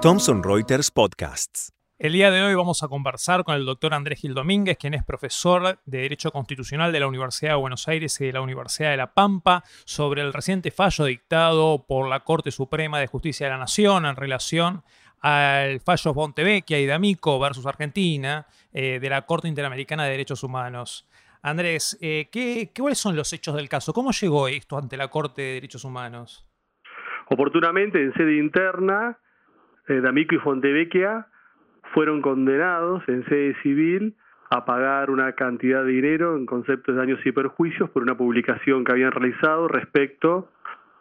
Thomson Reuters Podcasts. El día de hoy vamos a conversar con el doctor Andrés Gil Domínguez, quien es profesor de Derecho Constitucional de la Universidad de Buenos Aires y de la Universidad de La Pampa, sobre el reciente fallo dictado por la Corte Suprema de Justicia de la Nación en relación al fallo Bontevecchia y D'Amico versus Argentina eh, de la Corte Interamericana de Derechos Humanos. Andrés, eh, ¿qué, ¿cuáles son los hechos del caso? ¿Cómo llegó esto ante la Corte de Derechos Humanos? Oportunamente, en sede interna, eh, D'Amico y Fontevecchia fueron condenados en sede civil a pagar una cantidad de dinero en conceptos de daños y perjuicios por una publicación que habían realizado respecto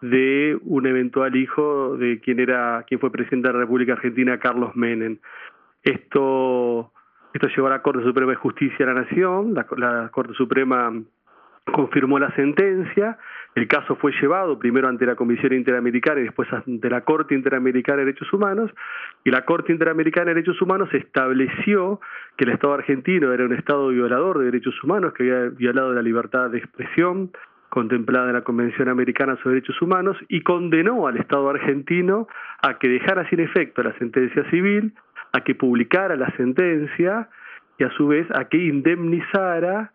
de un eventual hijo de quien era quien fue presidente de la República Argentina Carlos Menem. Esto esto llevó a la Corte Suprema de Justicia de la Nación, la, Corte Suprema confirmó la sentencia, el caso fue llevado primero ante la Comisión Interamericana y después ante la Corte Interamericana de Derechos Humanos, y la Corte Interamericana de Derechos Humanos estableció que el Estado argentino era un Estado violador de derechos humanos, que había violado la libertad de expresión contemplada en la Convención Americana sobre Derechos Humanos, y condenó al Estado argentino a que dejara sin efecto la sentencia civil, a que publicara la sentencia y a su vez a que indemnizara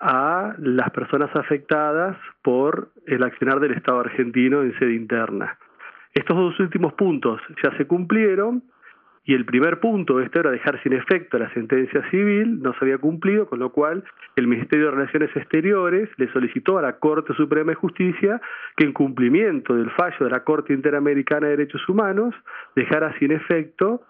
a las personas afectadas por el accionar del Estado argentino en sede interna. Estos dos últimos puntos ya se cumplieron y el primer punto, esto era dejar sin efecto la sentencia civil, no se había cumplido, con lo cual el Ministerio de Relaciones Exteriores le solicitó a la Corte Suprema de Justicia que en cumplimiento del fallo de la Corte Interamericana de Derechos Humanos dejara sin efecto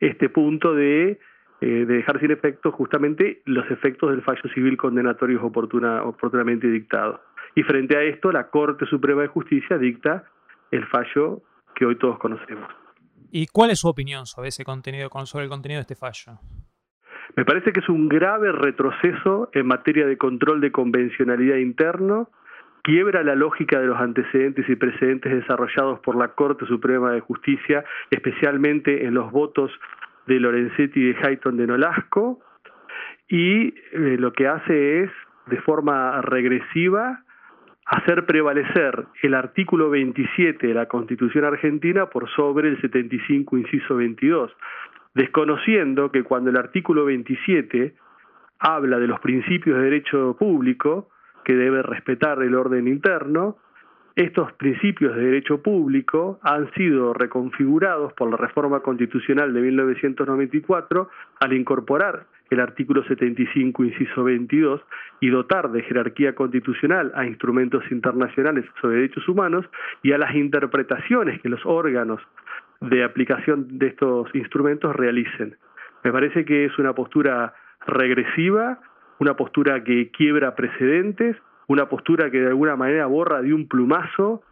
este punto de eh, de dejar sin efecto justamente los efectos del fallo civil condenatorio oportuna, oportunamente dictado. Y frente a esto, la Corte Suprema de Justicia dicta el fallo que hoy todos conocemos. ¿Y cuál es su opinión sobre ese contenido, sobre el contenido de este fallo? Me parece que es un grave retroceso en materia de control de convencionalidad interno, quiebra la lógica de los antecedentes y precedentes desarrollados por la Corte Suprema de Justicia, especialmente en los votos de Lorenzetti y de Hayton de Nolasco, y eh, lo que hace es, de forma regresiva, hacer prevalecer el artículo 27 de la Constitución argentina por sobre el 75, inciso 22, desconociendo que cuando el artículo 27 habla de los principios de derecho público, que debe respetar el orden interno, estos principios de derecho público han sido reconfigurados por la reforma constitucional de 1994 al incorporar el artículo 75, inciso 22, y dotar de jerarquía constitucional a instrumentos internacionales sobre derechos humanos y a las interpretaciones que los órganos de aplicación de estos instrumentos realicen. Me parece que es una postura regresiva, una postura que quiebra precedentes una postura que de alguna manera borra de un plumazo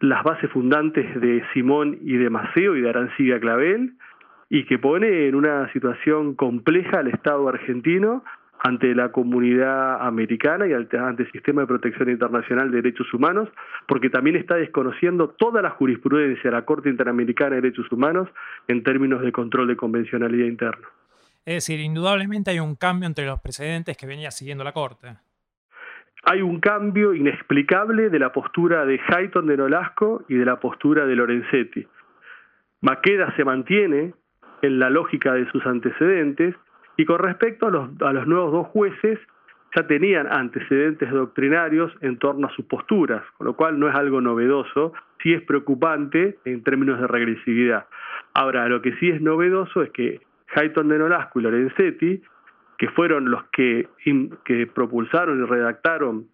las bases fundantes de Simón y de Maceo y de Arancibia Clavel y que pone en una situación compleja al Estado argentino ante la comunidad americana y ante el sistema de protección internacional de derechos humanos, porque también está desconociendo toda la jurisprudencia de la Corte Interamericana de Derechos Humanos en términos de control de convencionalidad interna. Es decir, indudablemente hay un cambio entre los precedentes que venía siguiendo la Corte hay un cambio inexplicable de la postura de Hayton de Nolasco y de la postura de Lorenzetti. Maqueda se mantiene en la lógica de sus antecedentes y con respecto a los, nuevos dos jueces ya tenían antecedentes doctrinarios en torno a sus posturas, con lo cual no es algo novedoso, sí es preocupante en términos de regresividad. Ahora, lo que sí es novedoso es que Hayton de Nolasco y Lorenzetti que fueron los que, que propulsaron y redactaron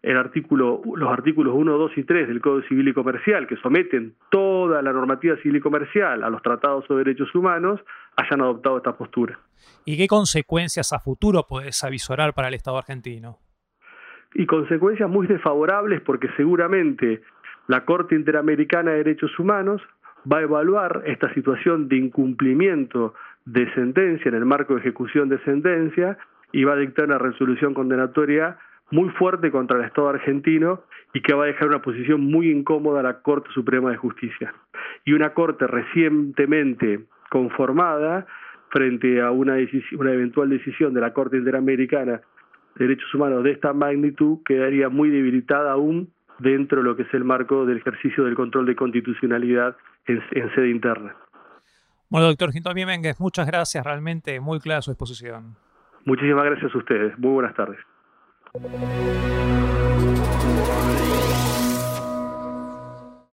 el artículo, los artículos 1, 2 y 3 del Código Civil y Comercial, que someten toda la normativa civil y comercial a los tratados sobre derechos humanos, hayan adoptado esta postura. ¿Y qué consecuencias a futuro puedes avisorar para el Estado argentino? Y consecuencias muy desfavorables porque seguramente la Corte Interamericana de Derechos Humanos va a evaluar esta situación de incumplimiento de sentencia, en el marco de ejecución de sentencia, y va a dictar una resolución condenatoria muy fuerte contra el Estado argentino y que va a dejar una posición muy incómoda a la Corte Suprema de Justicia. Y una Corte recientemente conformada frente a una, una eventual decisión de la Corte Interamericana de Derechos Humanos de esta magnitud quedaría muy debilitada aún dentro de lo que es el marco del ejercicio del control de constitucionalidad en, sede interna. Bueno, doctor Gintomí Méndez, muchas gracias, realmente muy clara su exposición. Muchísimas gracias a ustedes, muy buenas tardes.